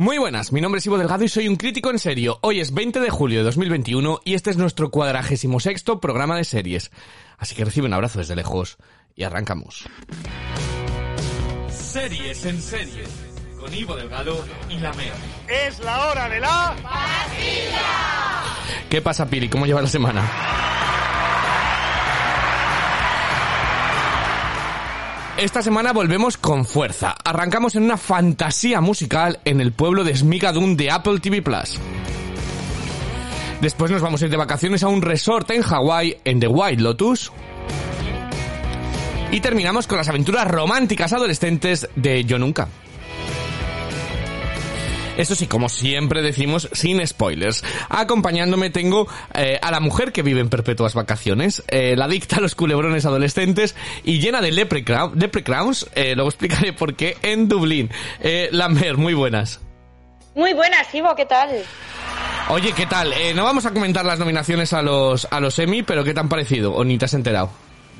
Muy buenas, mi nombre es Ivo Delgado y soy un crítico en serio. Hoy es 20 de julio de 2021 y este es nuestro cuadragésimo sexto programa de series. Así que recibe un abrazo desde lejos y arrancamos. Series en serie, con Ivo Delgado y la Mer. Es la hora de la... ¿Qué pasa, Piri? ¿Cómo lleva la semana? Esta semana volvemos con fuerza. Arrancamos en una fantasía musical en el pueblo de Smigadun de Apple TV Plus. Después nos vamos a ir de vacaciones a un resort en Hawái, en The White Lotus. Y terminamos con las aventuras románticas adolescentes de Yo Nunca. Eso sí, como siempre decimos, sin spoilers. Acompañándome tengo eh, a la mujer que vive en perpetuas vacaciones, eh, la adicta a los culebrones adolescentes y llena de leprechaun- leprechauns, eh, luego explicaré por qué, en Dublín. Eh, Lambert, muy buenas. Muy buenas, Ivo, ¿qué tal? Oye, ¿qué tal? Eh, no vamos a comentar las nominaciones a los, a los Emmy, pero ¿qué te han parecido? ¿O ni te has enterado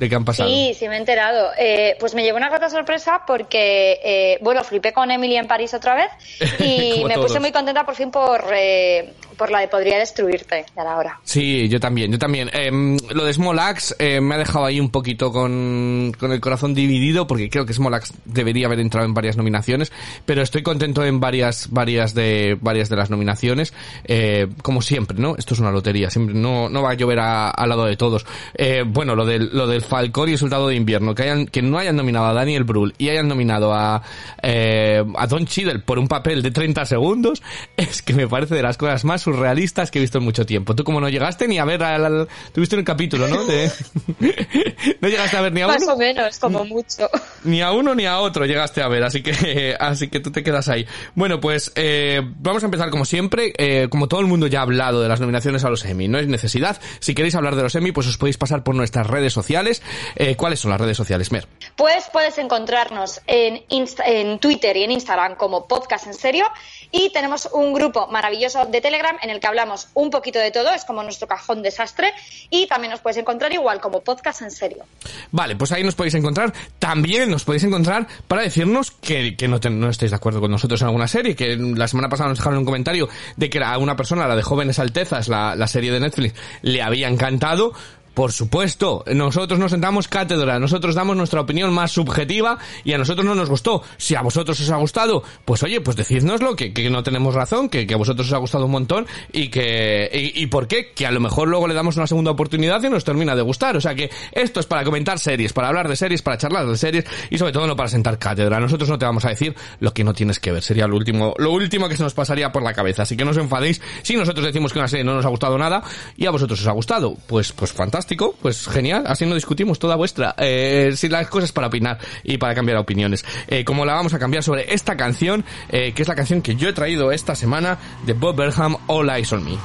de qué han pasado? Sí, sí me he enterado. Eh, pues me llevó una grata sorpresa porque, eh, bueno, flipé con Emily en París otra vez y me todos. puse muy contenta por fin por, eh, por la de Podría Destruirte, ya la hora. Sí, yo también, yo también. Em, lo de Smolax eh, me ha dejado ahí un poquito con, con el corazón dividido porque creo que Smolax debería haber entrado en varias nominaciones, pero estoy contento en varias, varias de, varias de las nominaciones. Eh, como siempre, ¿no? Esto es una lotería, siempre no, no va a llover a- al lado de todos. Eh, bueno, lo del, lo del Falcón y el Soldado de Invierno, que hayan, que no hayan nominado a Daniel Brühl y hayan nominado a, eh, a Don Cheadle por un papel de 30 segundos, es que me parece de las cosas más surrealistas que he visto en mucho tiempo. Tú como no llegaste ni a ver al, al- tuviste un capítulo, ¿no? De- no llegaste a ver ni a Más uno, o menos, como mucho. ni a uno ni a otro llegaste a ver, así que, así que tú te quedas ahí. Bueno, pues, eh, vamos a empezar como siempre, eh, como todo el mundo ya ha hablado de las nominaciones a los Emmy, no es necesidad. Si queréis hablar de los Emmy, pues os podéis pasar por nuestras redes sociales. Eh, ¿cuáles son las redes sociales, Mer? Pues puedes encontrarnos en, Insta- en Twitter y en Instagram como Podcast en Serio y tenemos un grupo maravilloso de Telegram en el que hablamos un poquito de todo, es como nuestro cajón desastre y también nos puedes encontrar igual como Podcast en Serio. Vale, pues ahí nos podéis encontrar. También nos podéis encontrar para decirnos que, que no, no estáis de acuerdo con nosotros en alguna serie. Que la semana pasada nos dejaron un comentario de que a una persona, la de Jóvenes Altezas, la, la serie de Netflix, le había encantado. Por supuesto, nosotros nos sentamos cátedra, nosotros damos nuestra opinión más subjetiva y a nosotros no nos gustó. Si a vosotros os ha gustado, pues oye, pues decídnoslo, que, que no tenemos razón, que, que a vosotros os ha gustado un montón y que, y, y por qué, que a lo mejor luego le damos una segunda oportunidad y nos termina de gustar. O sea que esto es para comentar series, para hablar de series, para charlar de series y sobre todo no para sentar cátedra. Nosotros no te vamos a decir lo que no tienes que ver. Sería lo último, lo último que se nos pasaría por la cabeza. Así que no os enfadéis si nosotros decimos que una serie no nos ha gustado nada y a vosotros os ha gustado. Pues, pues fantástico, pues genial. Así no discutimos toda vuestra. Eh, si las cosas para opinar y para cambiar opiniones. Eh, como la vamos a cambiar sobre esta canción, eh, que es la canción que yo he traído esta semana de Bob me. All eyes on me.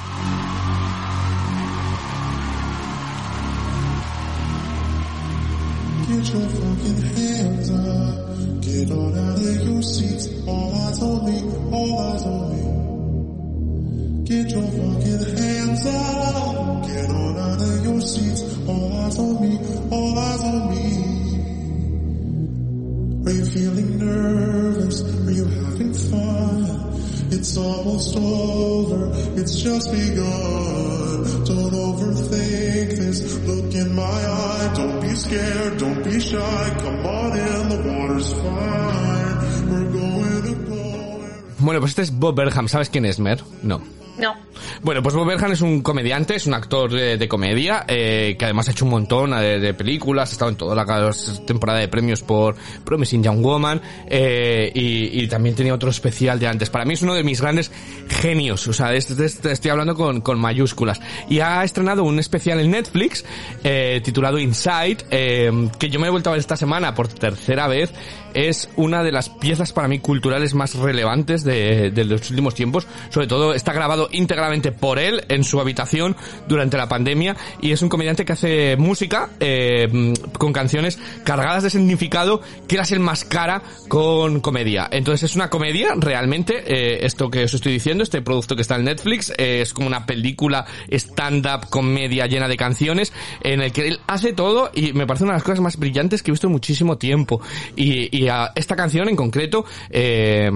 Get your fucking hands up. Get on out of your seats. All eyes on me. All eyes on me. Are you feeling nervous? Are you having fun? It's almost over. It's just begun. Don't overthink this. Look in my eye. Don't be scared. Don't be shy. Come on in. The water's fine. We're going to go. Bueno, pues este es Bob Burnham. ¿Sabes quién es, Mer? No. No. Bueno, pues Bob Burnham es un comediante, es un actor de, de comedia, eh, que además ha hecho un montón de, de películas, ha estado en toda la temporada de premios por Promising Young Woman, eh, y, también tenía otro especial de antes. Para mí es uno de mis grandes genios, o sea, este- estoy hablando con, mayúsculas. Y ha estrenado un especial en Netflix, eh, titulado Inside, eh, que yo me he vuelto a ver esta semana por tercera vez. Es una de las piezas para mí culturales más relevantes de, de los últimos tiempos. Sobre todo está grabado íntegramente por él en su habitación durante la pandemia y es un comediante que hace música eh, con canciones cargadas de significado que las enmascara con comedia. Entonces es una comedia realmente, eh, esto que os estoy diciendo, este producto que está en Netflix, eh, es como una película stand-up comedia llena de canciones en el que él hace todo y me parece una de las cosas más brillantes que he visto en muchísimo tiempo. Y, y a esta canción en concreto, eh,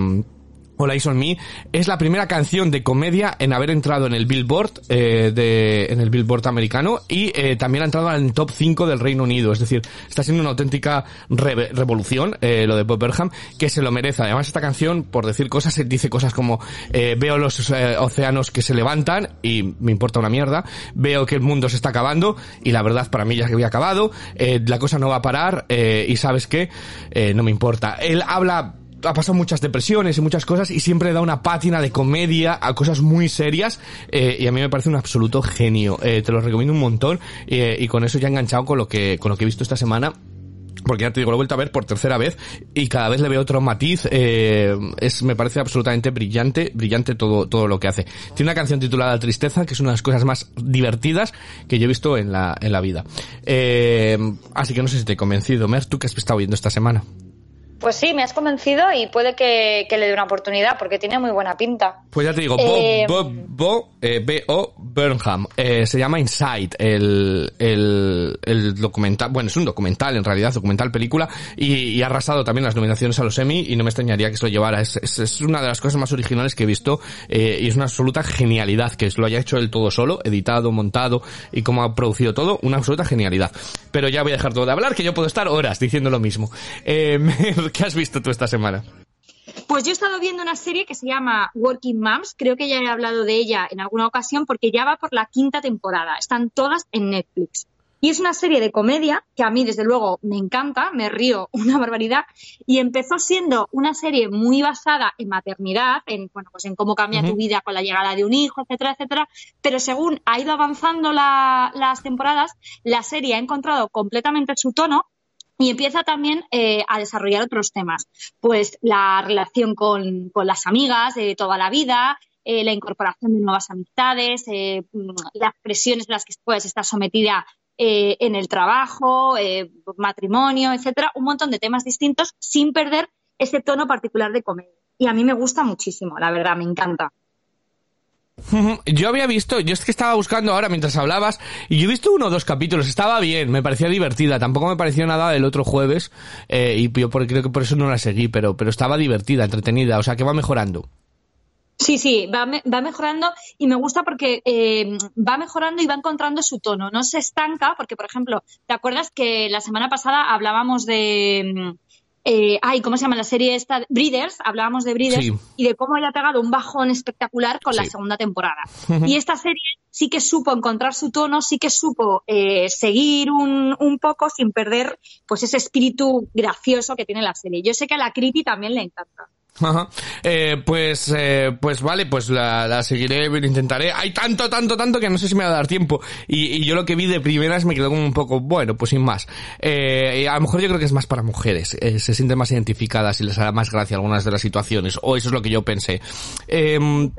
Hola Eyes on Me es la primera canción de comedia en haber entrado en el Billboard eh, de en el Billboard americano y eh, también ha entrado en el top 5 del Reino Unido, es decir, está siendo una auténtica re revolución eh, lo de Bob Burnham que se lo merece. Además esta canción por decir cosas dice cosas como eh, veo los eh, océanos que se levantan y me importa una mierda, veo que el mundo se está acabando y la verdad para mí ya que había acabado, eh, la cosa no va a parar y sabes eh, no me importa. Él habla ha pasado muchas depresiones y muchas cosas y siempre da una pátina de comedia a cosas muy serias eh, y a mí me parece un absoluto genio. Eh, te lo recomiendo un montón eh, y con eso ya he enganchado con lo que con lo que he visto esta semana porque ya te digo, lo he vuelto a ver por tercera vez y cada vez le veo otro matiz, es, me parece absolutamente brillante, brillante todo, todo lo que hace. Tiene una canción titulada Tristeza, que es una de las cosas más divertidas que yo he visto en la, en la vida. Así que no sé si te he convencido. Mer, ¿tú qué has estado viendo esta semana? Pues sí, me has convencido y puede que, que le dé una oportunidad porque tiene muy buena pinta. Pues ya te digo, Bo, Eh, Bo, Bo, eh, B.O. Burnham, eh, se llama Inside, el, el, el documental, bueno, es un documental en realidad, documental película, y, y ha arrasado también las nominaciones a los Emmy, y no me extrañaría que se lo llevara, es, es, es una de las cosas más originales que he visto, eh, y es una absoluta genialidad, que lo haya hecho él todo solo, editado, montado, y cómo ha producido todo, una absoluta genialidad. Pero ya voy a dejar todo de hablar, que yo puedo estar horas diciendo lo mismo. Eh, ¿qué has visto tú esta semana? Pues yo he estado viendo una serie que se llama Working Moms, creo que ya he hablado de ella en alguna ocasión porque ya va por la quinta temporada, están todas en Netflix. Y es una serie de comedia que a mí, desde luego, me encanta, me río una barbaridad. Y empezó siendo una serie muy basada en maternidad, en, bueno, pues en cómo cambia tu vida con la llegada de un hijo, etcétera, etcétera. Pero según ha ido avanzando la- las temporadas, la serie ha encontrado completamente su tono y empieza también eh, a desarrollar otros temas. Pues la relación con, con las amigas de toda la vida, eh, la incorporación de nuevas amistades, eh, mm, las presiones a las que puedes estar sometida eh, en el trabajo, matrimonio, etcétera, un montón de temas distintos sin perder ese tono particular de comedia. Y a mí me gusta muchísimo, la verdad, me encanta. Yo había visto, yo es que estaba buscando ahora mientras hablabas, y yo he visto uno o dos capítulos, estaba bien, me parecía divertida, tampoco me pareció nada del otro jueves, eh, y yo creo que por eso no la seguí, pero, pero estaba divertida, entretenida, o sea que va mejorando. Sí, sí, va, va mejorando y me gusta porque eh, va mejorando y va encontrando su tono. No se estanca porque, por ejemplo, ¿te acuerdas que la semana pasada hablábamos de... eh, ay, ¿cómo se llama la serie esta? Breeders, hablábamos de Breeders Sí. y de cómo había pegado un bajón espectacular con la segunda temporada. Y esta serie sí que supo encontrar su tono, sí que supo eh, seguir un, un poco sin perder pues ese espíritu gracioso que tiene la serie. Yo sé que a la Criti también le encanta. Ajá. Eh, pues, eh, pues vale, pues la, la seguiré, intentaré. Hay tanto, tanto, tanto que no sé si me va a dar tiempo. Y, y yo lo que vi de primeras me quedó como un poco, bueno, pues sin más. Eh, a lo mejor yo creo que es más para mujeres. eh, se sienten más identificadas y les hará más gracia algunas de las situaciones. O eso es lo que yo pensé. Em,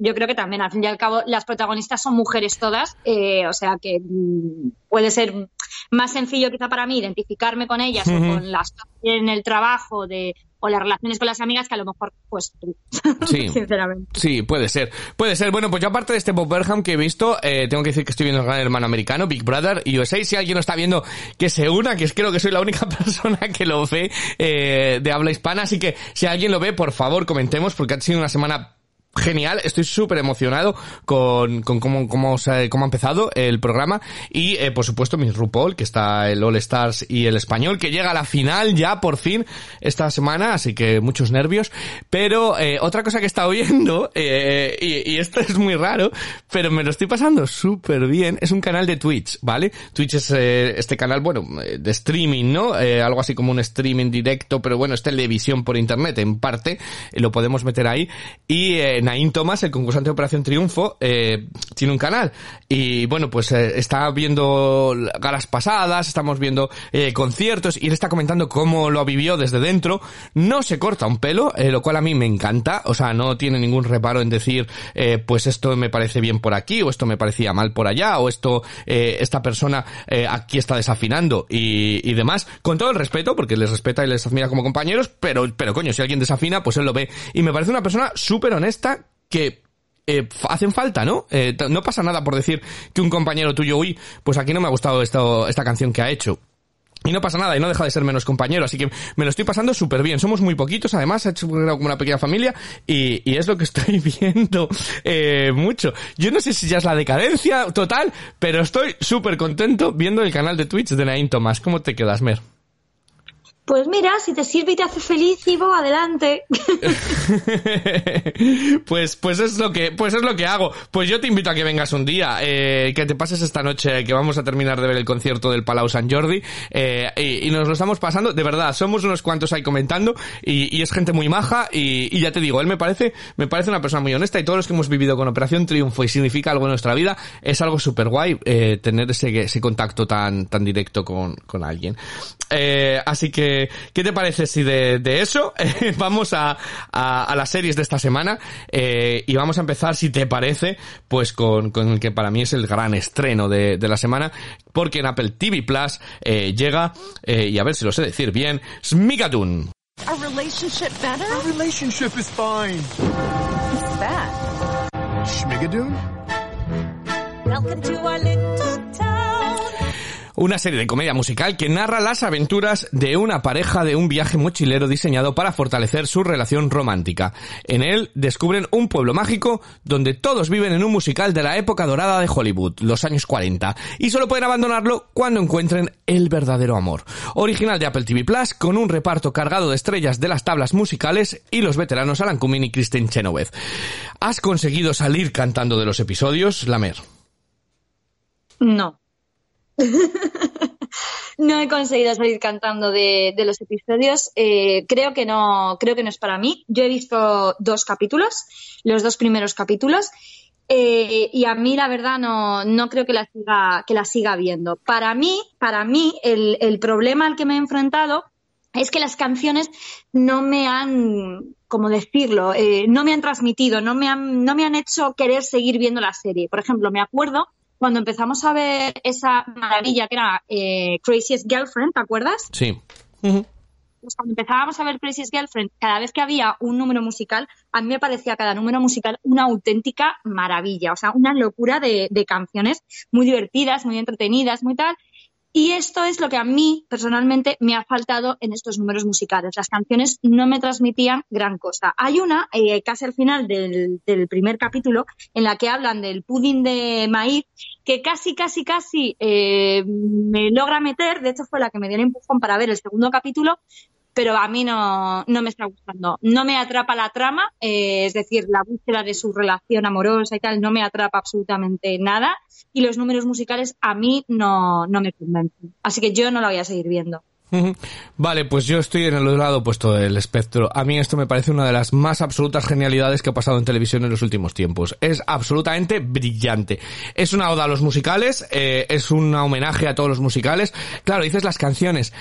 Yo creo que también, al fin y al cabo, las protagonistas son mujeres todas, eh, o sea que mm, puede ser más sencillo quizá para mí identificarme con ellas o con las en el trabajo de o las relaciones con las amigas que a lo mejor pues tú, Sí. sinceramente. Sí, puede ser. Puede ser. Bueno, pues yo aparte de este Bob Burnham que he visto, eh, tengo que decir que estoy viendo el gran hermano americano, Big Brother USA. Si alguien lo está viendo, que se una, que es creo que soy la única persona que lo ve eh, de habla hispana. Así que si alguien lo ve, por favor, comentemos, porque ha sido una semana genial, estoy súper emocionado con, con cómo, cómo, cómo ha empezado el programa y eh, por supuesto Miss RuPaul, que está el All Stars y el español, que llega a la final ya por fin esta semana, así que muchos nervios, pero eh, otra cosa que he estado viendo, eh, y, y esto es muy raro, pero me lo estoy pasando súper bien, es un canal de Twitch, ¿vale? Twitch es eh, este canal, bueno, eh, de streaming, ¿no? Eh, algo así como un streaming directo, pero bueno, es televisión por internet, en parte, lo podemos meter ahí, y Nain Thomas, el concursante de Operación Triunfo, eh, tiene un canal, y bueno, pues eh, está viendo galas pasadas, estamos viendo eh, conciertos, y él está comentando cómo lo vivió desde dentro, no se corta un pelo, eh, lo cual a mí me encanta, o sea, no tiene ningún reparo en decir, eh, pues esto me parece bien por aquí, o esto me parecía mal por allá, o esto, eh, esta persona eh, aquí está desafinando y, y demás, con todo el respeto, porque les respeta y les admira como compañeros, pero, pero coño, si alguien desafina, pues él lo ve, y me parece una persona súper honesta que eh, hacen falta, ¿no? Eh, no pasa nada por decir que un compañero tuyo, uy, pues aquí no me ha gustado esto, esta canción que ha hecho. Y no pasa nada, y no deja de ser menos compañero, así que me lo estoy pasando súper bien. Somos muy poquitos, además, ha hecho como una pequeña familia, y, y es lo que estoy viendo eh, mucho. Yo no sé si ya es la decadencia total, pero estoy súper contento viendo el canal de Twitch de Nain Tomás. ¿Cómo te quedas, Mer? Pues mira, si te sirve y te hace feliz, Ivo, adelante. pues, pues es lo que, pues es lo que hago. Pues yo te invito a que vengas un día, eh, que te pases esta noche, que vamos a terminar de ver el concierto del Palau San Jordi, eh, y, nos lo estamos pasando, de verdad, somos unos cuantos ahí comentando, y, y es gente muy maja, y, y, ya te digo, él me parece, me parece una persona muy honesta, y todos los que hemos vivido con Operación Triunfo y significa algo en nuestra vida, es algo súper guay, eh, tener ese, ese contacto tan, tan directo con, con alguien. Eh, así que, ¿qué te parece si de, de eso eh, vamos a, a, a, las series de esta semana? Eh, y vamos a empezar, si te parece, pues con, con el que para mí es el gran estreno de, de la semana, porque en Apple TV Plus eh, llega, y a ver si lo sé decir bien, Smigadoon. A relationship better? Our relationship is fine. What's that? Schmigadoon? Welcome to our little. Una serie de comedia musical que narra las aventuras de una pareja de un viaje mochilero diseñado para fortalecer su relación romántica. En él descubren un pueblo mágico donde todos viven en un musical de la época dorada de Hollywood, los años 40, y solo pueden abandonarlo cuando encuentren el verdadero amor. Original de Apple TV Plus, con un reparto cargado de estrellas de las tablas musicales y los veteranos Alan Cumming y Kristen Chenoweth. ¿Has conseguido salir cantando de los episodios, Lamer? No. no he conseguido salir cantando de, los episodios. Eh, creo que no, creo que no es para mí. Yo he visto dos capítulos, los dos primeros capítulos. Eh, y a mí la verdad no, no creo que la siga, que la siga viendo. Para mí, para mí, el, el problema al que me he enfrentado es que las canciones no me han, como decirlo, eh, no me han transmitido, no me han, no me han hecho querer seguir viendo la serie. Por ejemplo, me acuerdo cuando empezamos a ver esa maravilla que era eh, Craziest Girlfriend, ¿te acuerdas? Sí. Uh -huh. Pues cuando empezábamos a ver Craziest Girlfriend, cada vez que había un número musical, a mí me parecía cada número musical una auténtica maravilla, o sea, una locura de, de canciones muy divertidas, muy entretenidas, muy tal. Y esto es lo que a mí personalmente me ha faltado en estos números musicales. Las canciones no me transmitían gran cosa. Hay una, eh, casi al final del, primer capítulo, en la que hablan del pudding de maíz, que casi, casi, casi eh, me logra meter. De hecho, fue la que me dio el empujón para ver el segundo capítulo, pero a mí no, no me está gustando. No me atrapa la trama, eh, es decir, la búsqueda de su relación amorosa y tal, no me atrapa absolutamente nada. Y los números musicales a mí no, no me convencen. Así que yo no la voy a seguir viendo. Vale, pues yo estoy en el lado puesto del espectro. A mí esto me parece una de las más absolutas genialidades que ha pasado en televisión en los últimos tiempos. Es absolutamente brillante. Es una oda a los musicales, eh, es un homenaje a todos los musicales. Claro, dices las canciones.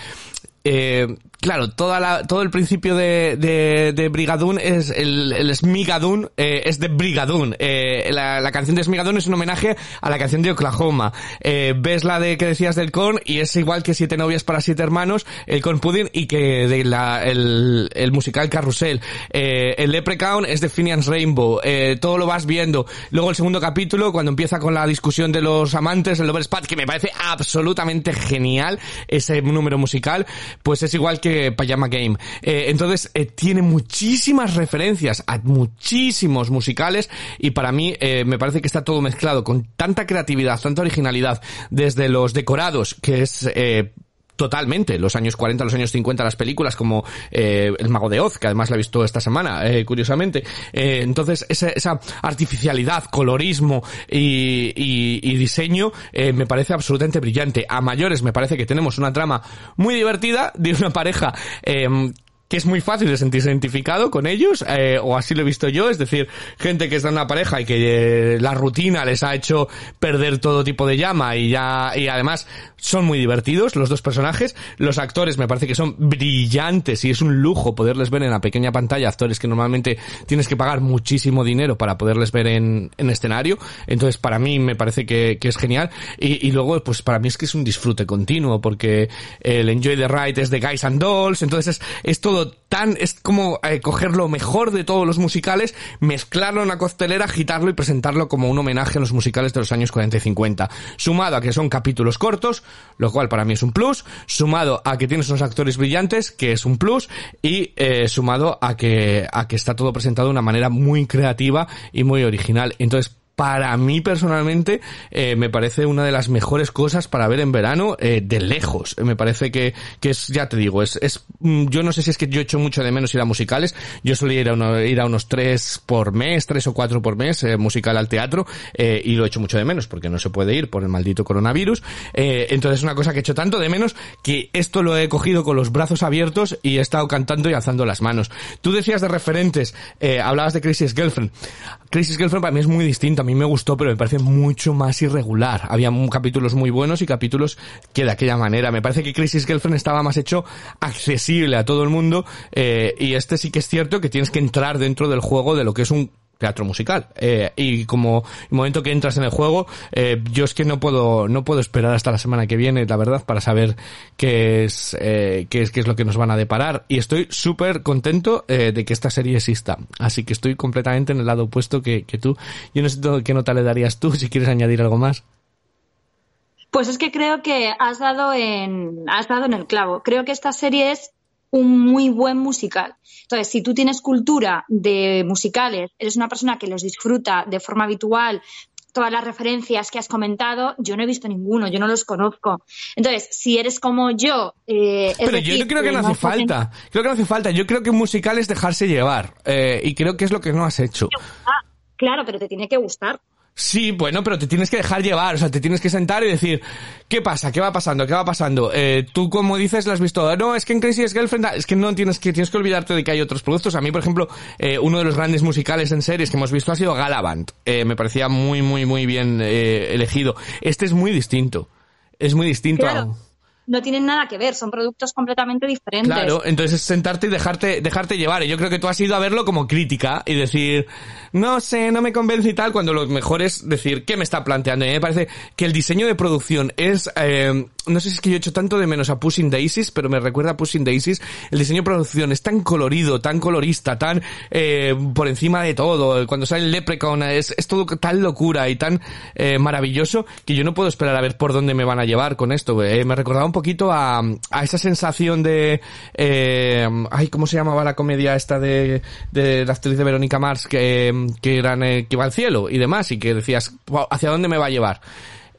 Eh, claro, toda la, todo el principio de, de, Brigadoon es el, el Smigadoon, eh, es de Brigadoon. Eh, la, canción de Smigadoon es un homenaje a la canción de Oklahoma. Eh, ves la de que decías del Con y es igual que Siete novias para siete hermanos, el Con Pudding y que de la, el, musical Carrusel. Eh, el Leprechaun es de Phineas Rainbow. todo lo vas viendo. Luego el segundo capítulo, cuando empieza con la discusión de los amantes, el Lover que me parece absolutamente genial ese número musical pues es igual que Pajama Game. Eh, entonces, eh, tiene muchísimas referencias a muchísimos musicales y para mí eh, me parece que está todo mezclado con tanta creatividad, tanta originalidad, desde los decorados, que es totalmente los años 40, los años 50 las películas como eh, El Mago de Oz, que además la he visto esta semana, eh, curiosamente. Eh, entonces, esa, esa, artificialidad, colorismo y, y, y diseño me parece absolutamente brillante. A mayores me parece que tenemos una trama muy divertida de una pareja que es muy fácil de sentirse identificado con ellos, eh, o así lo he visto yo, es decir, gente que está en una pareja y que eh, la rutina les ha hecho perder todo tipo de llama y ya, y además son muy divertidos los dos personajes, los actores me parece que son brillantes y es un lujo poderles ver en la pequeña pantalla, actores que normalmente tienes que pagar muchísimo dinero para poderles ver en, en escenario, entonces para mí me parece que, que es genial. Y, y, luego pues para mí es que es un disfrute continuo porque el Enjoy the Ride es de Guys and Dolls, entonces es, es todo tan, es como eh, coger lo mejor de todos los musicales, mezclarlo en una costelera, agitarlo y presentarlo como un homenaje a los musicales de los años 40 y 50. Sumado a que son capítulos cortos, lo cual para mí es un plus, sumado a que tienes unos actores brillantes, que es un plus, y eh, sumado a que, a que está todo presentado de una manera muy creativa y muy original. Entonces, para mí personalmente eh, me parece una de las mejores cosas para ver en verano eh, de lejos. Me parece que, que es, ya te digo, es, es, mm, yo no sé si es que yo echo mucho de menos ir a musicales. Yo solía ir a, ir a unos tres por mes, tres o cuatro por mes, eh, musical al teatro, eh, y lo echo mucho de menos porque no se puede ir por el maldito coronavirus. Eh, entonces es una cosa que echo tanto de menos que esto lo he cogido con los brazos abiertos y he estado cantando y alzando las manos. Tú decías de referentes, eh, hablabas de Crisis Girlfriend. Crisis Girlfriend para mí es muy distinto, a mí me gustó, pero me parece mucho más irregular. Había capítulos muy buenos y capítulos que de aquella manera. Me parece que Crisis Girlfriend estaba más hecho accesible a todo el mundo eh, y este sí que es cierto que tienes que entrar dentro del juego de lo que es un teatro musical. Eh, y como el momento que entras en el juego eh, yo es que no puedo no puedo esperar hasta la semana que viene la verdad para saber qué es eh, qué es qué es lo que nos van a deparar. Y estoy súper contento eh, de que esta serie exista. Así que estoy completamente en el lado opuesto que, que tú. Yo no sé qué nota le darías tú si quieres añadir algo más. Pues es que creo que has dado en, has dado en el clavo. Creo que esta serie es un muy buen musical. Entonces, si tú tienes cultura de musicales, eres una persona que los disfruta de forma habitual, todas las referencias que has comentado, yo no he visto ninguno, yo no los conozco. Entonces, si eres como yo... eh, pero yo creo que no hace estás en- falta creo que no hace falta yo creo que un musical es dejarse llevar eh, y creo que es lo que no has hecho Ah, claro, pero te tiene que gustar. Sí, bueno, pero te tienes que dejar llevar, o sea, te tienes que sentar y decir, ¿qué pasa? ¿Qué va pasando? ¿Qué va pasando? Eh, tú, como dices, lo has visto, no, es que en Crazy Girlfriend, es que no tienes que, tienes que olvidarte de que hay otros productos. A mí, por ejemplo, eh, uno de los grandes musicales en series que hemos visto ha sido Galavant. Eh, me parecía muy, muy, muy bien eh, elegido. Este es muy distinto. Es muy distinto a-. No tienen nada que ver, son productos completamente diferentes. Claro, entonces es sentarte y dejarte, dejarte llevar. Y yo creo que tú has ido a verlo como crítica y decir, no sé, no me convence y tal, cuando lo mejor es decir, ¿qué me está planteando? Y a mí me parece que el diseño de producción es, eh, no sé si es que yo he hecho tanto de menos a Pushing Daisies, pero me recuerda a Pushing Daisies. El diseño de producción es tan colorido, tan colorista, tan eh, por encima de todo. Cuando sale el Leprechaun es, es todo tan locura y tan eh, maravilloso que yo no puedo esperar a ver por dónde me van a llevar con esto. Eh, me recordaba un poquito a, a esa sensación de, eh, ay, ¿cómo se llamaba la comedia esta de, de la actriz de Verónica Mars que, que eran, eh, que iba al cielo y demás y que decías, "Wow, ¿hacia dónde me va a llevar?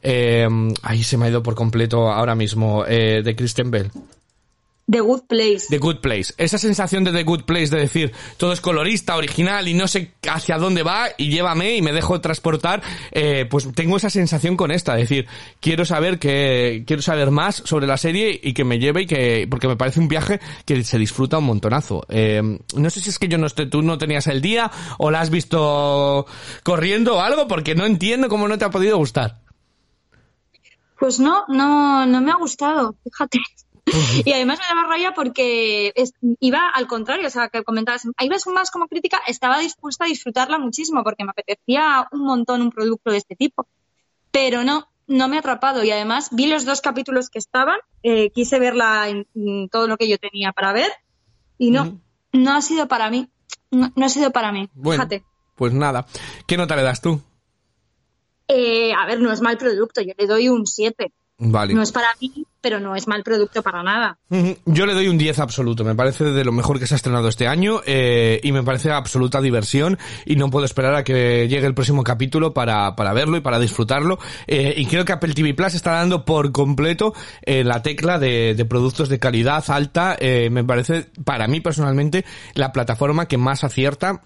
Eh, ahí se me ha ido por completo ahora mismo, eh, de Kristen Bell. The Good Place. The Good Place. Esa sensación de The Good Place de decir todo es colorista, original y no sé hacia dónde va y llévame y me dejo transportar, eh, pues tengo esa sensación con esta, es decir, quiero saber que quiero saber más sobre la serie y que me lleve y que porque me parece un viaje que se disfruta un montonazo. Eh, no sé si es que yo no esté, tú no tenías el día o la has visto corriendo o algo porque no entiendo cómo no te ha podido gustar. Pues no, no, no me ha gustado, fíjate. Y además me daba raya porque es- iba al contrario, o sea, que comentabas, iba más como crítica, estaba dispuesta a disfrutarla muchísimo porque me apetecía un montón un producto de este tipo. Pero no, no me ha atrapado y además vi los dos capítulos que estaban, eh, quise verla en, en todo lo que yo tenía para ver y no, no ha sido para mí, no, no ha sido para mí, Bueno, fíjate. pues nada. ¿Qué nota le das tú? Eh, a ver, no es mal producto, yo le doy un 7. Vale. No es para mí, pero no es mal producto para nada. Yo le doy un 10 absoluto, me parece de lo mejor que se ha estrenado este año eh, y me parece absoluta diversión y no puedo esperar a que llegue el próximo capítulo para, para verlo y para disfrutarlo eh, y creo que Apple TV Plus está dando por completo eh, la tecla de, de productos de calidad alta, eh, me parece para mí personalmente la plataforma que más acierta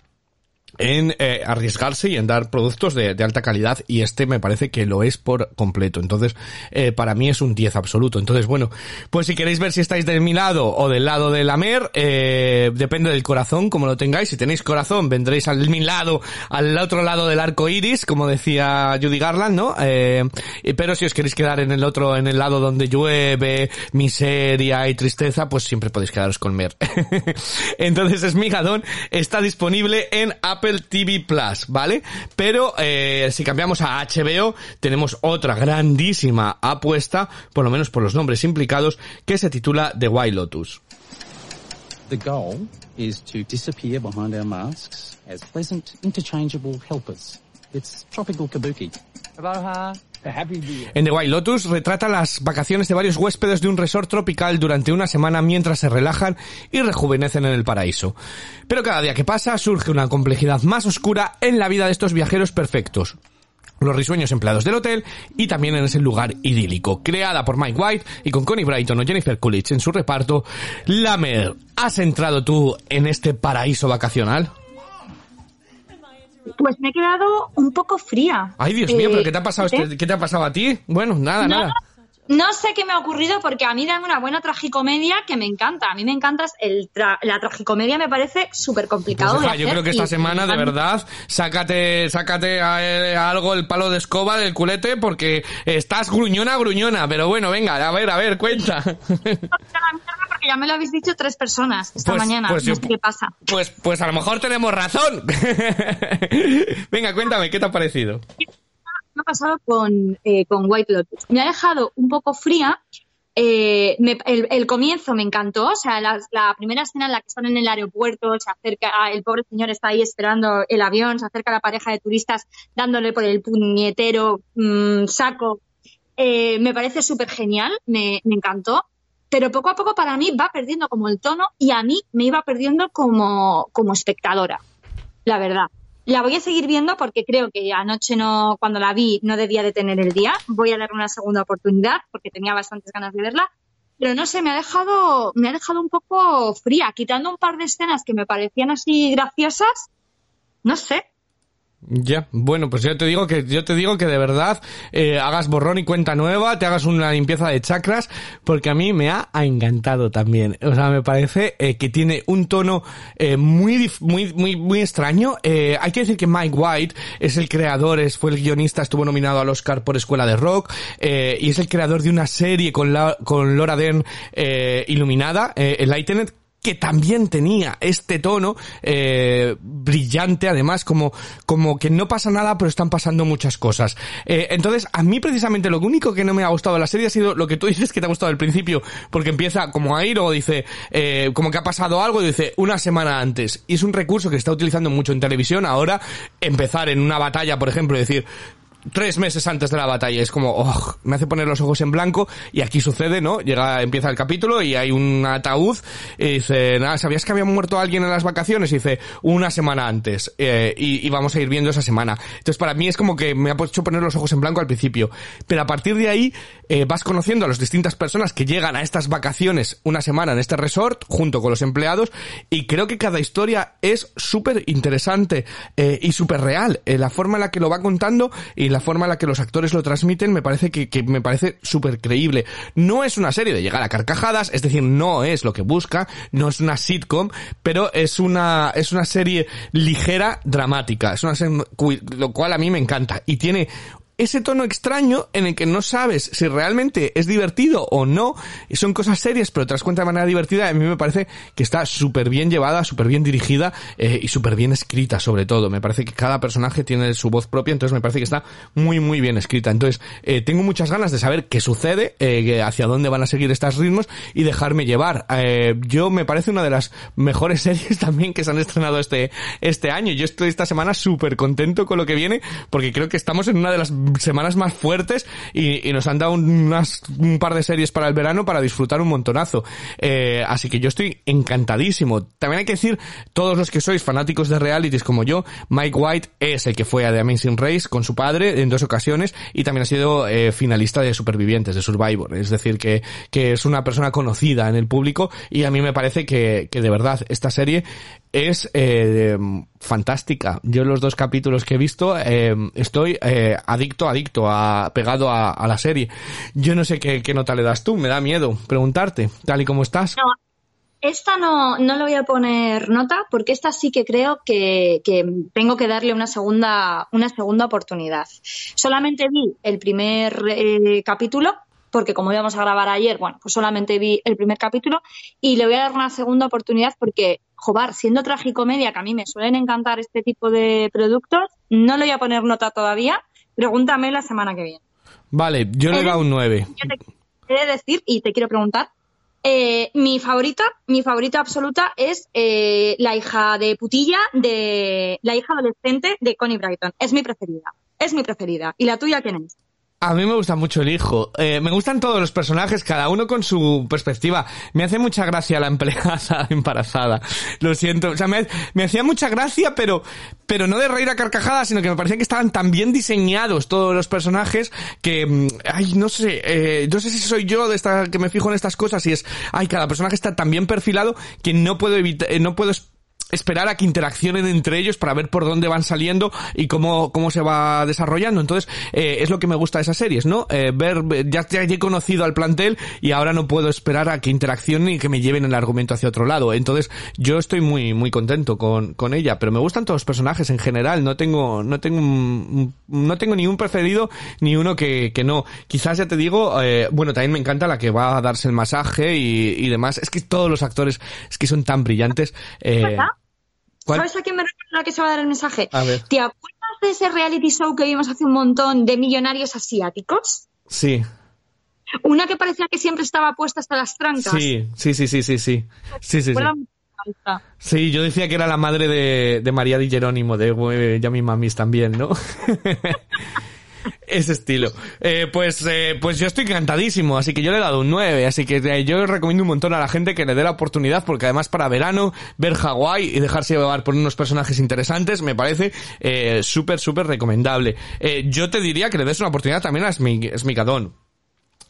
en eh, arriesgarse y en dar productos de, de alta calidad y este me parece que lo es por completo. Entonces, eh, para mí es un 10 absoluto. Entonces, bueno, pues si queréis ver si estáis de mi lado o del lado de la mer, eh, depende del corazón, como lo tengáis. Si tenéis corazón, vendréis al mi lado, al otro lado del arco iris, como decía Judy Garland, ¿no? Eh, pero si os queréis quedar en el otro, en el lado donde llueve, miseria y tristeza, pues siempre podéis quedaros con mer. Entonces, Esmigadón está disponible en Apple TV Plus, ¿vale? Pero eh, si cambiamos a HBO, tenemos otra grandísima apuesta, por lo menos por los nombres implicados, que se titula The White Lotus. The goal is to disappear behind our masks as pleasant, interchangeable helpers. It's tropical kabuki. Aloha. En The White Lotus retrata las vacaciones de varios huéspedes de un resort tropical durante una semana mientras se relajan y rejuvenecen en el paraíso. Pero cada día que pasa surge una complejidad más oscura en la vida de estos viajeros perfectos. Los risueños empleados del hotel y también en ese lugar idílico. Creada por Mike White y con Connie Brighton o Jennifer Coolidge en su reparto, Lamer, ¿has entrado tú en este paraíso vacacional? Pues me he quedado un poco fría. Ay, Dios mío, Eh, ¿pero qué te ha pasado, este- ¿eh? qué te ha pasado a ti? Bueno, nada, No, nada. No sé qué me ha ocurrido porque a mí dame una buena tragicomedia que me encanta. A mí me encanta el tra- la tragicomedia me parece súper complicado. Pues, yo creo que esta semana, de verdad, sácate, sácate a- a algo el palo de escoba del culete porque estás gruñona, gruñona. Pero bueno, venga, a ver, a ver, cuenta. porque ya me lo habéis dicho tres personas esta Pues- mañana. pues no yo- sé qué pasa. Pues, pues a lo mejor tenemos razón. venga, cuéntame, ¿qué te ha parecido? Me ha pasado con, eh, con White Lotus. Me ha dejado un poco fría. eh, el, comienzo me encantó, o sea, la, primera escena en la que están en el aeropuerto, se acerca, el pobre señor está ahí esperando el avión, se acerca la pareja de turistas dándole por el puñetero mm, saco. Eh, me parece súper genial, me, me encantó, pero poco a poco para mí va perdiendo como el tono y a mí me iba perdiendo como, como espectadora, la verdad. La voy a seguir viendo porque creo que anoche no, cuando la vi, no debía de tener el día. Voy a darle una segunda oportunidad porque tenía bastantes ganas de verla. Pero no sé, me ha dejado, me ha dejado un poco fría, quitando un par de escenas que me parecían así graciosas. No sé. Ya, bueno, pues yo te digo que yo te digo que de verdad eh, hagas borrón y cuenta nueva, te hagas una limpieza de chakras, porque a mí me ha encantado también. O sea, me parece eh, que tiene un tono eh, muy muy muy muy extraño. Eh, hay que decir que Mike White es el creador, es fue el guionista, estuvo nominado al Oscar por Escuela de Rock eh, y es el creador de una serie con la, con Laura Dern eh, iluminada, eh, Enlightened, que también tenía este tono eh, brillante, además, como, como que no pasa nada, pero están pasando muchas cosas. Eh, entonces, a mí precisamente lo único que no me ha gustado de la serie ha sido lo que tú dices que te ha gustado al principio, porque empieza como a ir o dice, eh, como que ha pasado algo y dice una semana antes. Y es un recurso que está utilizando mucho en televisión ahora, empezar en una batalla, por ejemplo, y decir, tres meses antes de la batalla. Es como, oh, me hace poner los ojos en blanco y aquí sucede, ¿no? Llega, empieza el capítulo y hay un ataúd y dice, nada, ¿sabías que había muerto alguien en las vacaciones? Y dice, una semana antes. Eh, y, vamos a ir viendo esa semana. Entonces para mí es como que me ha hecho poner los ojos en blanco al principio. Pero a partir de ahí eh, vas conociendo a las distintas personas que llegan a estas vacaciones una semana en este resort junto con los empleados y creo que cada historia es súper interesante eh, y súper real. Eh, la forma en la que lo va contando la forma en la que los actores lo transmiten me parece que, que me parece súper creíble. No es una serie de llegar a carcajadas, es decir, no es lo que busca, no es una sitcom, pero es una, es una serie ligera, dramática. Es una serie, lo cual a mí me encanta. Y tiene ese tono extraño en el que no sabes si realmente es divertido o no, son cosas serias, pero te das cuenta de manera divertida, a mí me parece que está súper bien llevada, súper bien dirigida eh, y súper bien escrita sobre todo. Me parece que cada personaje tiene su voz propia, entonces me parece que está muy muy bien escrita. Entonces, eh, tengo muchas ganas de saber qué sucede, eh, hacia dónde van a seguir estos ritmos y dejarme llevar. Eh, yo me parece una de las mejores series también que se han estrenado este, este año. Yo estoy esta semana súper contento con lo que viene porque creo que estamos en una de las semanas más fuertes y, y nos han dado un, unas, un par de series para el verano para disfrutar un montonazo. Eh, así que yo estoy encantadísimo. También hay que decir, todos los que sois fanáticos de realities como yo, Mike White es el que fue a The Amazing Race con su padre en dos ocasiones y también ha sido eh, finalista de Supervivientes, de Survivor. Es decir, que, que es una persona conocida en el público y a mí me parece que de verdad esta serie es eh, fantástica. Yo los dos capítulos que he visto eh, estoy eh, adicto, adicto, a, pegado a, la serie. Yo no sé qué, qué nota le das tú, me da miedo preguntarte, tal y como estás. No, esta no, no le voy a poner nota porque esta sí que creo que, que tengo que darle una segunda, una segunda oportunidad. Solamente vi el primer eh, capítulo porque como íbamos a grabar ayer, bueno, pues solamente vi el primer capítulo y le voy a dar una segunda oportunidad porque, jobar, siendo tragicomedia, que a mí me suelen encantar este tipo de productos, no le voy a poner nota todavía, pregúntame la semana que viene. Vale, yo le he dado un 9. Yo te he de decir y te quiero preguntar, Eh, mi favorita, mi favorita absoluta es eh, la hija de putilla de la hija adolescente de Connie Brighton. Es mi preferida. Es mi preferida. ¿Y la tuya quién es? A mí me gusta mucho el hijo. Eh, me gustan todos los personajes, cada uno con su perspectiva. Me hace mucha gracia la empleada embarazada. Lo siento. O sea, me, me hacía mucha gracia, pero, pero no de reír a carcajadas, sino que me parecía que estaban tan bien diseñados todos los personajes que, mm, ay, no sé, eh, no sé si soy yo de esta, que me fijo en estas cosas y es, ay, cada personaje está tan bien perfilado que no puedo evitar, eh, no puedo a que interaccionen entre ellos para ver por dónde van saliendo y cómo, cómo se va desarrollando. Entonces, eh, es lo que me gusta de esas series, ¿no? Eh, ver, ya, ya he conocido al plantel y ahora no puedo esperar a que interaccionen y que me lleven el argumento hacia otro lado. Entonces, yo estoy muy, muy contento con, con ella, pero me gustan todos los personajes en general. No tengo, no tengo, un- no tengo ni un preferido ni uno que, que no. Quizás ya te digo, eh, bueno, también me encanta la que va a darse el masaje y, y demás. Es que todos los actores es que son tan brillantes. Eh. ¿Cuál? ¿Sabes a quién me recuerda que se va a dar el mensaje? A ver. ¿Te acuerdas de ese reality show que vimos hace un montón de millonarios asiáticos? Sí. Una que parecía que siempre estaba puesta hasta las trancas. Sí, sí, sí, sí, sí, sí. Sí, sí, sí. Sí, yo decía que era la madre de, de María Di Jerónimo, de eh, Yami Mamis también, ¿no? Ese estilo. Eh, pues, eh, pues yo estoy encantadísimo, así que yo le he dado un 9, así que eh, yo recomiendo un montón a la gente que le dé la oportunidad, porque además para verano, ver Hawái y dejarse llevar por unos personajes interesantes, me parece eh, súper, súper recomendable. Eh, yo te diría que le des una oportunidad también a Esmicadón.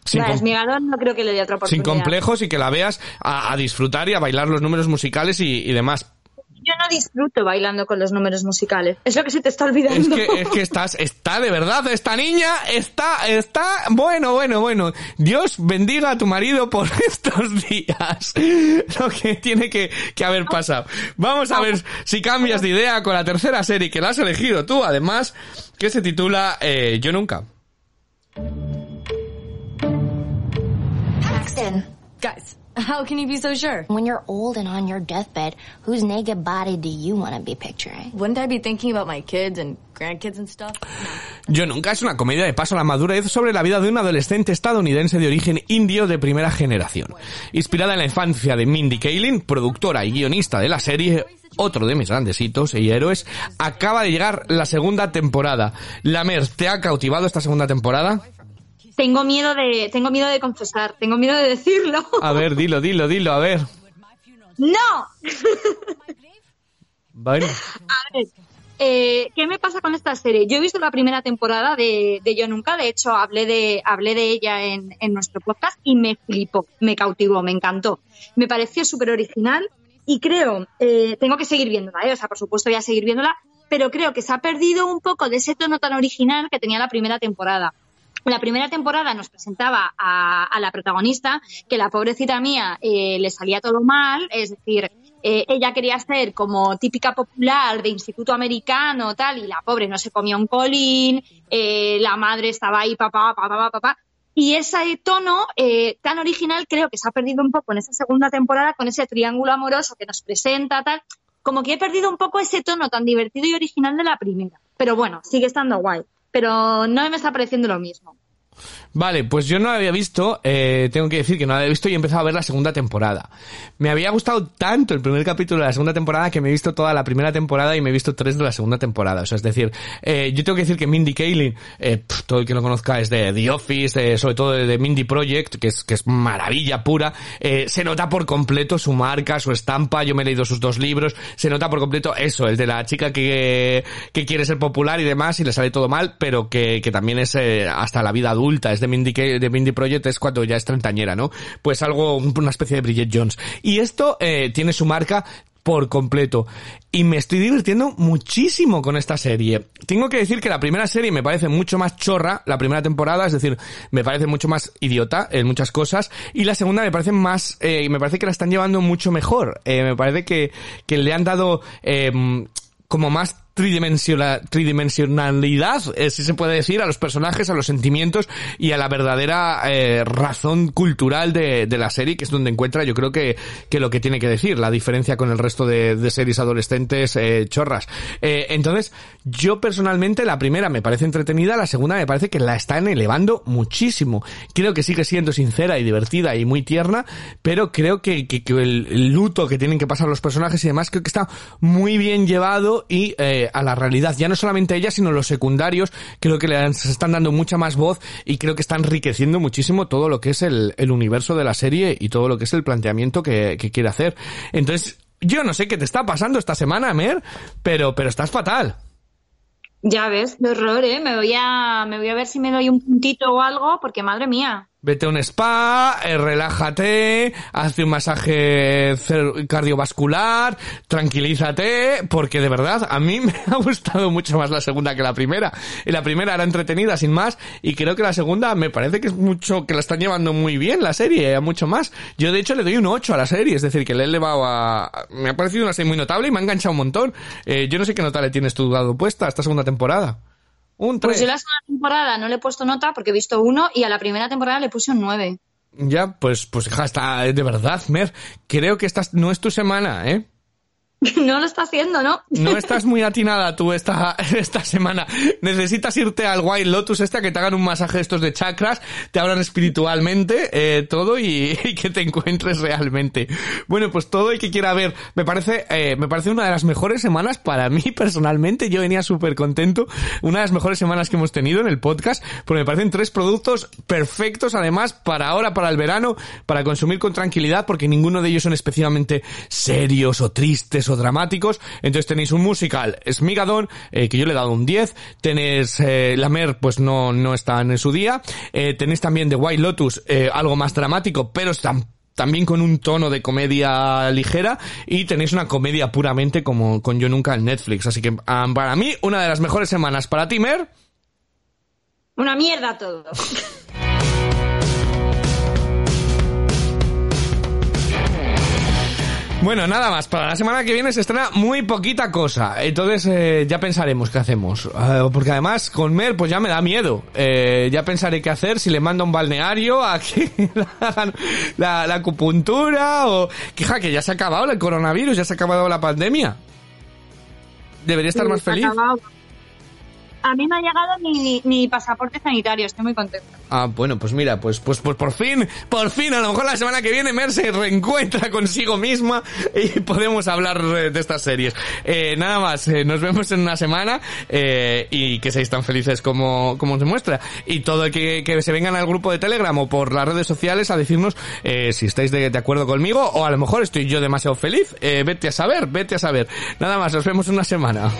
Sin com- Esmigadón no creo que le dé otra sin oportunidad. complejos y que la veas a, a disfrutar y a bailar los números musicales y, y demás. Yo no disfruto bailando con los números musicales. Es lo que se te está olvidando. Es que, es que estás, está de verdad, esta niña está, está, bueno, bueno, bueno. Dios bendiga a tu marido por estos días. Lo que tiene que, que haber pasado. Vamos a ver si cambias de idea con la tercera serie que la has elegido tú, además, que se titula eh, Yo Nunca. Paxton, Guys, how can you be so sure? when you're old and on your deathbed, whose naked body do you want to be picturing? Wouldn't I be thinking about my kids and grandkids and stuff? Yo Nunca es una comedia de paso a la madurez sobre la vida de un adolescente estadounidense de origen indio de primera generación. Inspirada en la infancia de Mindy Kaling, productora y guionista de la serie, otro de mis grandes hitos y héroes, acaba de llegar la segunda temporada. Lamer, ¿te ha cautivado esta segunda temporada? Tengo miedo de, tengo miedo de confesar, tengo miedo de decirlo. A ver, dilo, dilo, dilo, a ver. ¡No! Bueno, A ver, eh, ¿qué me pasa con esta serie? Yo he visto la primera temporada de, de Yo Nunca, de hecho hablé de, hablé de ella en, en nuestro podcast y me flipó, me cautivó, me encantó. Me pareció súper original y creo, eh, tengo que seguir viéndola, ¿eh? o sea, por supuesto voy a seguir viéndola, pero creo que se ha perdido un poco de ese tono tan original que tenía la primera temporada. La primera temporada nos presentaba a, la protagonista, que la pobrecita mía eh, le salía todo mal, es decir, eh, ella quería ser como típica popular de instituto americano, tal, y la pobre no se comía un colín, eh, la madre estaba ahí, papá, papá, papá, papá. Y ese tono eh, tan original creo que se ha perdido un poco en esta segunda temporada con ese triángulo amoroso que nos presenta, tal. Como que he perdido un poco ese tono tan divertido y original de la primera. Pero bueno, sigue estando guay. Pero no me está pareciendo lo mismo. Vale, pues yo no había visto, eh, tengo que decir que no la había visto y he empezado a ver la segunda temporada. Me había gustado tanto el primer capítulo de la segunda temporada que me he visto toda la primera temporada y me he visto tres de la segunda temporada. O sea, es decir, eh, yo tengo que decir que Mindy Kaling, eh, todo el que lo conozca es de The Office, eh, sobre todo de, Mindy Project, que es, que es maravilla pura, eh, se nota por completo su marca, su estampa, yo me he leído sus dos libros, se nota por completo eso, el de la chica que, que quiere ser popular y demás y le sale todo mal, pero que, que también es eh, hasta la vida adulta, de Mindy, de Mindy Project, es cuando ya es treintañera, ¿no? Pues algo, una especie de Bridget Jones. Y esto eh, tiene su marca por completo. Y me estoy divirtiendo muchísimo con esta serie. Tengo que decir que la primera serie me parece mucho más chorra, la primera temporada, es decir, me parece mucho más idiota en muchas cosas. Y la segunda me parece más, eh, me parece que la están llevando mucho mejor. Eh, me parece que, que le han dado, eh, como más tridimensionalidad, eh, si se puede decir, a los personajes, a los sentimientos y a la verdadera eh, razón cultural de, de la serie, que es donde encuentra, yo creo que, que lo que tiene que decir, la diferencia con el resto de, series adolescentes eh, chorras. Eh, entonces, yo personalmente la primera me parece entretenida, la segunda me parece que la están elevando muchísimo. Creo que sigue siendo sincera y divertida y muy tierna, pero creo que, que, que el, el luto que tienen que pasar los personajes y demás creo que está muy bien llevado y eh, a la realidad. Ya no solamente ella, sino los secundarios, creo que le están dando mucha más voz y creo que está enriqueciendo muchísimo todo lo que es el, el universo de la serie y todo lo que es el planteamiento que, que quiere hacer. Entonces, yo no sé qué te está pasando esta semana, Mer, pero, pero estás fatal. Ya ves, qué horror, ¿eh? Me voy, a, me voy a ver si me doy un puntito o algo, porque madre mía. Vete a un spa, eh, relájate, hazte un masaje cardiovascular, tranquilízate, porque de verdad a mí me ha gustado mucho más la segunda que la primera. Y la primera era entretenida sin más, y creo que la segunda me parece que es mucho, que la están llevando muy bien la serie, mucho más. Yo de hecho le doy un 8 a la serie, es decir, que le he elevado a... Me ha parecido una serie muy notable y me ha enganchado un montón. Eh, yo no sé qué nota le tienes tú dado puesta a esta segunda temporada. Un 3. Pues yo la segunda temporada no le he puesto nota porque he visto uno y a la primera temporada le puse un 9. Ya, pues, pues hija, está, de verdad, Mer, creo que esta no es tu semana, ¿eh? no lo está haciendo, ¿no? No estás muy atinada tú esta, esta semana. Necesitas irte al Wild Lotus este a que te hagan un masaje estos de chakras, te abran espiritualmente, eh, todo y, y que te encuentres realmente. Bueno, pues todo el que quiera ver, me parece, eh, me parece una de las mejores semanas para mí personalmente. Yo venía súper contento. Una de las mejores semanas que hemos tenido en el podcast, porque me parecen tres productos perfectos además para ahora, para el verano, para consumir con tranquilidad, porque ninguno de ellos son especialmente serios o tristes dramáticos. Entonces tenéis un musical, Smigadon, eh, que yo le he dado un 10. Tenéis eh, La Mer, pues no, no está en su día. Eh, tenéis también The White Lotus, eh, algo más dramático, pero también con un tono de comedia ligera y tenéis una comedia puramente como con Yo Nunca en Netflix. Así que ah, para mí, una de las mejores semanas para ti, Mer. Una mierda todo. Bueno, nada más. Para la semana que viene se estrena muy poquita cosa. Entonces eh, ya pensaremos qué hacemos. Eh, porque además con Mer pues ya me da miedo. Eh, ya pensaré qué hacer si le mando a un balneario a que hagan la, la acupuntura o... Que, ja, que ya se ha acabado el coronavirus, ya se ha acabado la pandemia. Debería estar más feliz. Acabado. A mí me ha llegado mi pasaporte sanitario, estoy muy contenta. Ah, bueno, pues mira, pues, pues, pues por fin, por fin, a lo mejor la semana que viene Mer se reencuentra consigo misma y podemos hablar de estas series. Eh, nada más, eh, nos vemos en una semana eh, y que seáis tan felices como, como se muestra. Y todo el que, que se vengan al grupo de Telegram o por las redes sociales a decirnos si estáis de, de acuerdo conmigo o a lo mejor estoy yo demasiado feliz. Vete a saber, vete a saber. Nada más, nos vemos en una semana.